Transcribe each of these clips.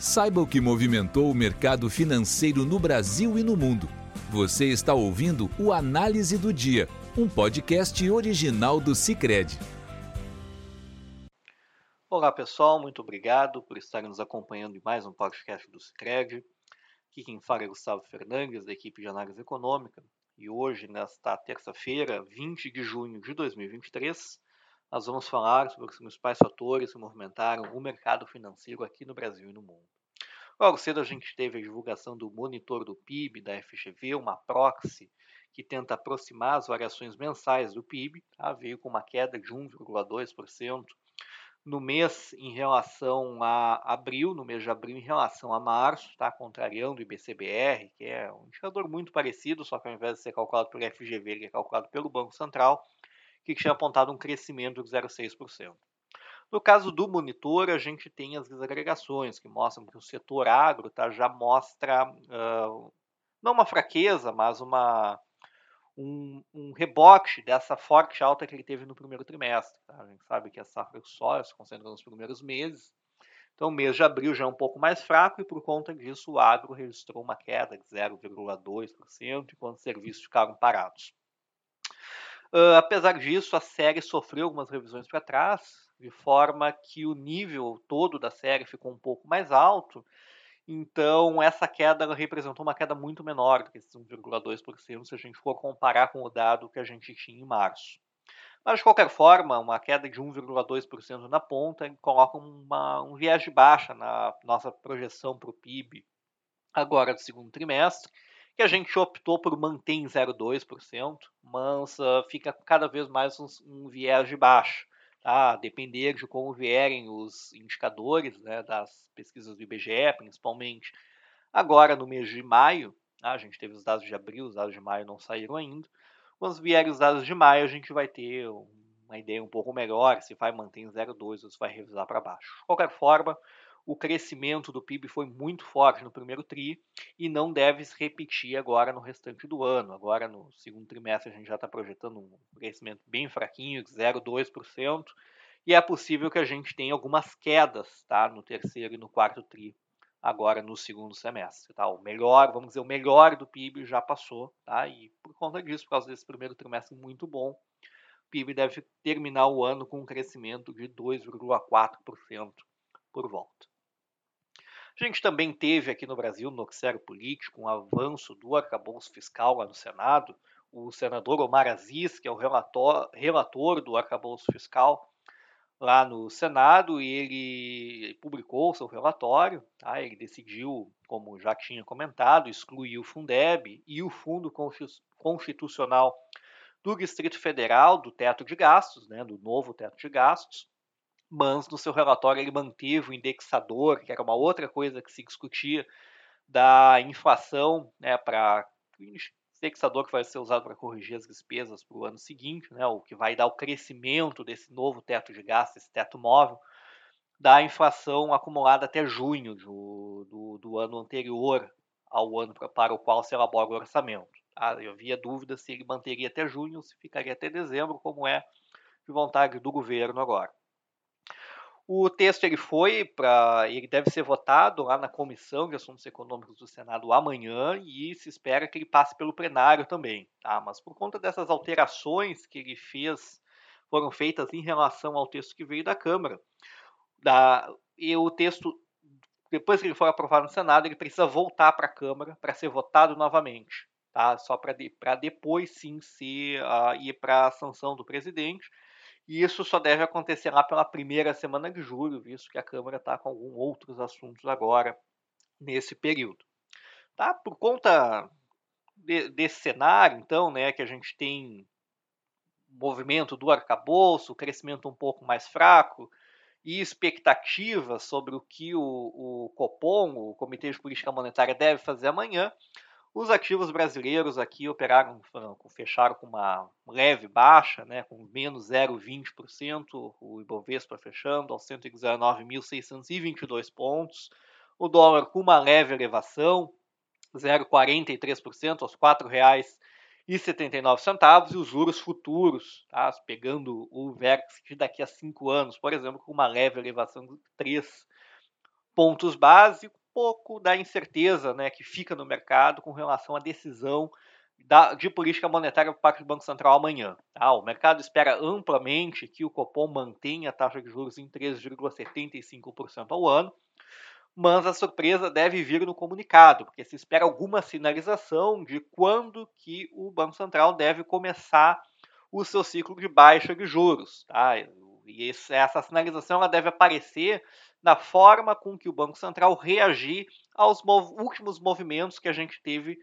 Saiba o que movimentou o mercado financeiro no Brasil e no mundo. Você está ouvindo o Análise do Dia, um podcast original do Cicred. Olá pessoal, muito obrigado por estarem nos acompanhando em mais um podcast do Cicred. Aqui quem fala é Gustavo Fernandes, da equipe de análise econômica. E hoje, nesta terça-feira, 20 de junho de 2023, nós vamos falar sobre os principais fatores que movimentaram o mercado financeiro aqui no Brasil e no mundo. Logo cedo a gente teve a divulgação do monitor do PIB da FGV, uma proxy que tenta aproximar as variações mensais do PIB, tá? veio com uma queda de 1,2% no mês em relação a abril, no mês de abril em relação a março, tá? contrariando o IBCBR, que é um indicador muito parecido, só que ao invés de ser calculado pelo FGV, ele é calculado pelo Banco Central, que tinha apontado um crescimento de 0,6%. No caso do monitor, a gente tem as desagregações que mostram que o setor agro tá, já mostra uh, não uma fraqueza, mas uma, um, um, rebote dessa forte alta que ele teve no primeiro trimestre. Tá? A gente sabe que a safra de soja se concentra nos primeiros meses, então o mês de abril já é um pouco mais fraco e por conta disso o agro registrou uma queda de 0,2%, enquanto os serviços ficaram parados. Uh, apesar disso, a série sofreu algumas revisões para trás, de forma que o nível todo da série ficou um pouco mais alto. Então, essa queda representou uma queda muito menor do que esses 1,2% se a gente for comparar com o dado que a gente tinha em março. Mas, de qualquer forma, uma queda de 1,2% na ponta coloca uma, um viés de baixa na nossa projeção para o PIB agora do segundo trimestre que a gente optou por manter em 0,2%, mas uh, fica cada vez mais um, um, viés de baixo. Tá? A depender de como vierem os indicadores né, das pesquisas do IBGE, principalmente agora no mês de maio, tá? a gente teve os dados de abril, os dados de maio não saíram ainda. Quando vierem os dados de maio, a gente vai ter uma ideia um pouco melhor se vai manter em 0,2 ou se vai revisar para baixo. De qualquer forma, o crescimento do PIB foi muito forte no primeiro TRI e não deve se repetir agora no restante do ano. Agora, no segundo trimestre, a gente já está projetando um crescimento bem fraquinho, de 0,2%, e é possível que a gente tenha algumas quedas tá, no terceiro e no quarto TRI agora no segundo semestre. Tá? O melhor, vamos dizer, o melhor do PIB já passou, tá? e por conta disso, por causa desse primeiro trimestre muito bom, o PIB deve terminar o ano com um crescimento de 2,4% por volta. A gente também teve aqui no Brasil, no noticiário político, um avanço do arcabouço fiscal lá no Senado. O senador Omar Aziz, que é o relator, relator do arcabouço fiscal lá no Senado, e ele publicou seu relatório. Tá? Ele decidiu, como já tinha comentado, excluir o Fundeb e o Fundo Constitucional do Distrito Federal do teto de gastos, né, do novo teto de gastos mas no seu relatório ele manteve o indexador, que era uma outra coisa que se discutia, da inflação né, para indexador que vai ser usado para corrigir as despesas para o ano seguinte, né, o que vai dar o crescimento desse novo teto de gasto, esse teto móvel, da inflação acumulada até junho do, do, do ano anterior ao ano para, o qual se elabora o orçamento. Tá? Eu havia dúvida se ele manteria até junho se ficaria até dezembro, como é de vontade do governo agora. O texto ele foi para, ele deve ser votado lá na comissão de assuntos econômicos do Senado amanhã e se espera que ele passe pelo plenário também, tá? Mas por conta dessas alterações que ele fez, foram feitas em relação ao texto que veio da Câmara, da, e o texto depois que ele for aprovado no Senado, ele precisa voltar para a Câmara para ser votado novamente, tá? Só para de, depois sim ser, uh, ir para a sanção do presidente e isso só deve acontecer lá pela primeira semana de julho, visto que a Câmara está com alguns outros assuntos agora nesse período. Tá? Por conta de, desse cenário, então, né, que a gente tem movimento do arcabouço, crescimento um pouco mais fraco e expectativas sobre o que o, o Copom, o Comitê de Política Monetária, deve fazer amanhã, os ativos brasileiros aqui operaram, fecharam com uma leve baixa, né, com menos 0,20%, o Ibovespa fechando aos 119.622 pontos, o dólar com uma leve elevação, 0,43% aos R$ 4,79 e os juros futuros, tá, pegando o vértice daqui a cinco anos, por exemplo, com uma leve elevação de 3 pontos um pouco da incerteza né, que fica no mercado com relação à decisão da, de política monetária por parte do Banco Central amanhã. Tá? O mercado espera amplamente que o Copom mantenha a taxa de juros em 3,75% ao ano, mas a surpresa deve vir no comunicado, porque se espera alguma sinalização de quando que o Banco Central deve começar o seu ciclo de baixa de juros. Tá? E essa sinalização ela deve aparecer na forma com que o Banco Central reagir aos mov últimos movimentos que a gente teve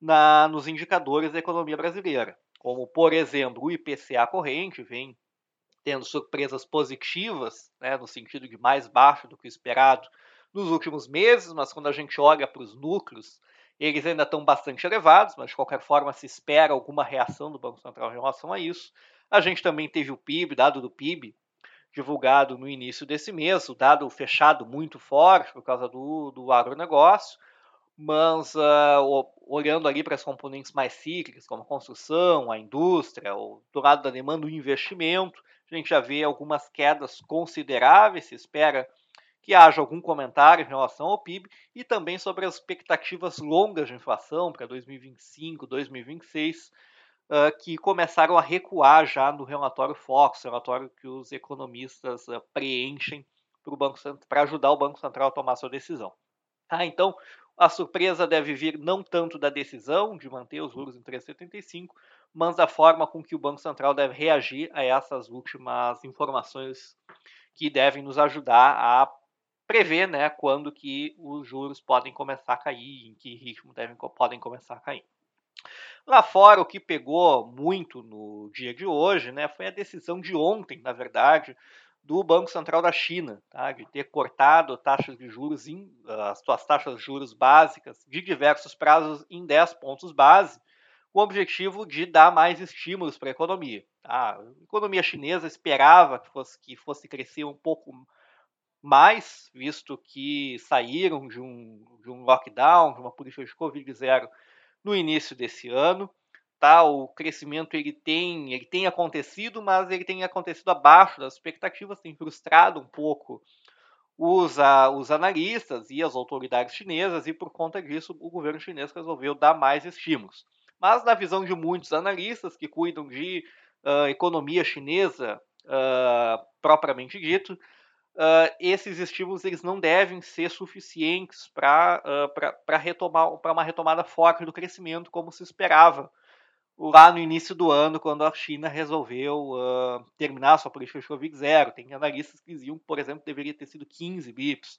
na, nos indicadores da economia brasileira. Como, por exemplo, o IPCA corrente vem tendo surpresas positivas, né, no sentido de mais baixo do que o esperado nos últimos meses, mas quando a gente olha para os núcleos, eles ainda estão bastante elevados, mas de qualquer forma se espera alguma reação do Banco Central em relação a isso. A gente também teve o PIB, dado do PIB, divulgado no início desse mês, o dado fechado muito forte por causa do, do agronegócio, mas uh, olhando ali para as componentes mais cíclicas, como a construção, a indústria, do lado da demanda, o investimento, a gente já vê algumas quedas consideráveis, se espera que haja algum comentário em relação ao PIB e também sobre as expectativas longas de inflação para 2025, 2026, uh, que começaram a recuar já no relatório Fox, relatório que os economistas uh, preenchem para ajudar o Banco Central a tomar sua decisão. Ah, então, a surpresa deve vir não tanto da decisão de manter os juros em 3,75, mas da forma com que o Banco Central deve reagir a essas últimas informações que devem nos ajudar a prever né, quando que os juros podem começar a cair, em que ritmo devem, podem começar a cair. Lá fora, o que pegou muito no dia de hoje né, foi a decisão de ontem, na verdade, do Banco Central da China, tá, de ter cortado taxas de juros, em, as suas taxas de juros básicas de diversos prazos em 10 pontos base, com o objetivo de dar mais estímulos para a economia. Tá? A economia chinesa esperava que fosse, que fosse crescer um pouco mais, visto que saíram de um, de um lockdown, de uma política de Covid-0 no início desse ano. Tá? O crescimento ele tem, ele tem acontecido, mas ele tem acontecido abaixo das expectativas, tem frustrado um pouco os, uh, os analistas e as autoridades chinesas, e por conta disso o governo chinês resolveu dar mais estímulos. Mas na visão de muitos analistas que cuidam de uh, economia chinesa uh, propriamente dito, uh, esses estímulos eles não devem ser suficientes para uh, retomar para uma retomada forte do crescimento como se esperava lá no início do ano quando a China resolveu uh, terminar sua política de Covid zero tem analistas que diziam por exemplo deveria ter sido 15 bips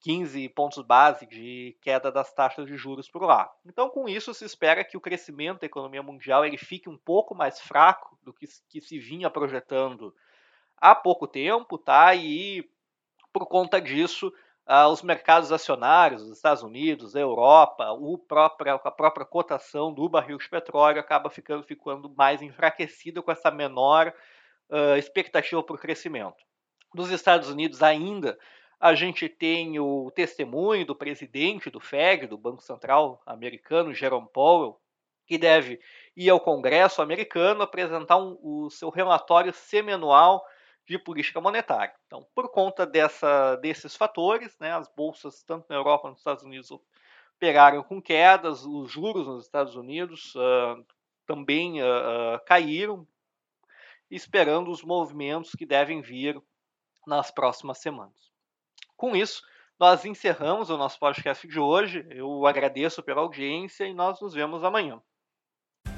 15 pontos base de queda das taxas de juros por lá. Então, com isso, se espera que o crescimento da economia mundial ele fique um pouco mais fraco do que, que se vinha projetando há pouco tempo, tá? E por conta disso, uh, os mercados acionários, os Estados Unidos, a Europa, o próprio, a própria cotação do barril de petróleo acaba ficando, ficando mais enfraquecida com essa menor uh, expectativa para o crescimento. Nos Estados Unidos ainda a gente tem o testemunho do presidente do Fed, do Banco Central americano, Jerome Powell, que deve ir ao Congresso americano apresentar um, o seu relatório semianual de política monetária. Então, por conta dessa, desses fatores, né, as bolsas, tanto na Europa quanto nos Estados Unidos, pegaram com quedas, os juros nos Estados Unidos uh, também uh, uh, caíram, esperando os movimentos que devem vir nas próximas semanas. Com isso, nós encerramos o nosso podcast de hoje. Eu agradeço pela audiência e nós nos vemos amanhã.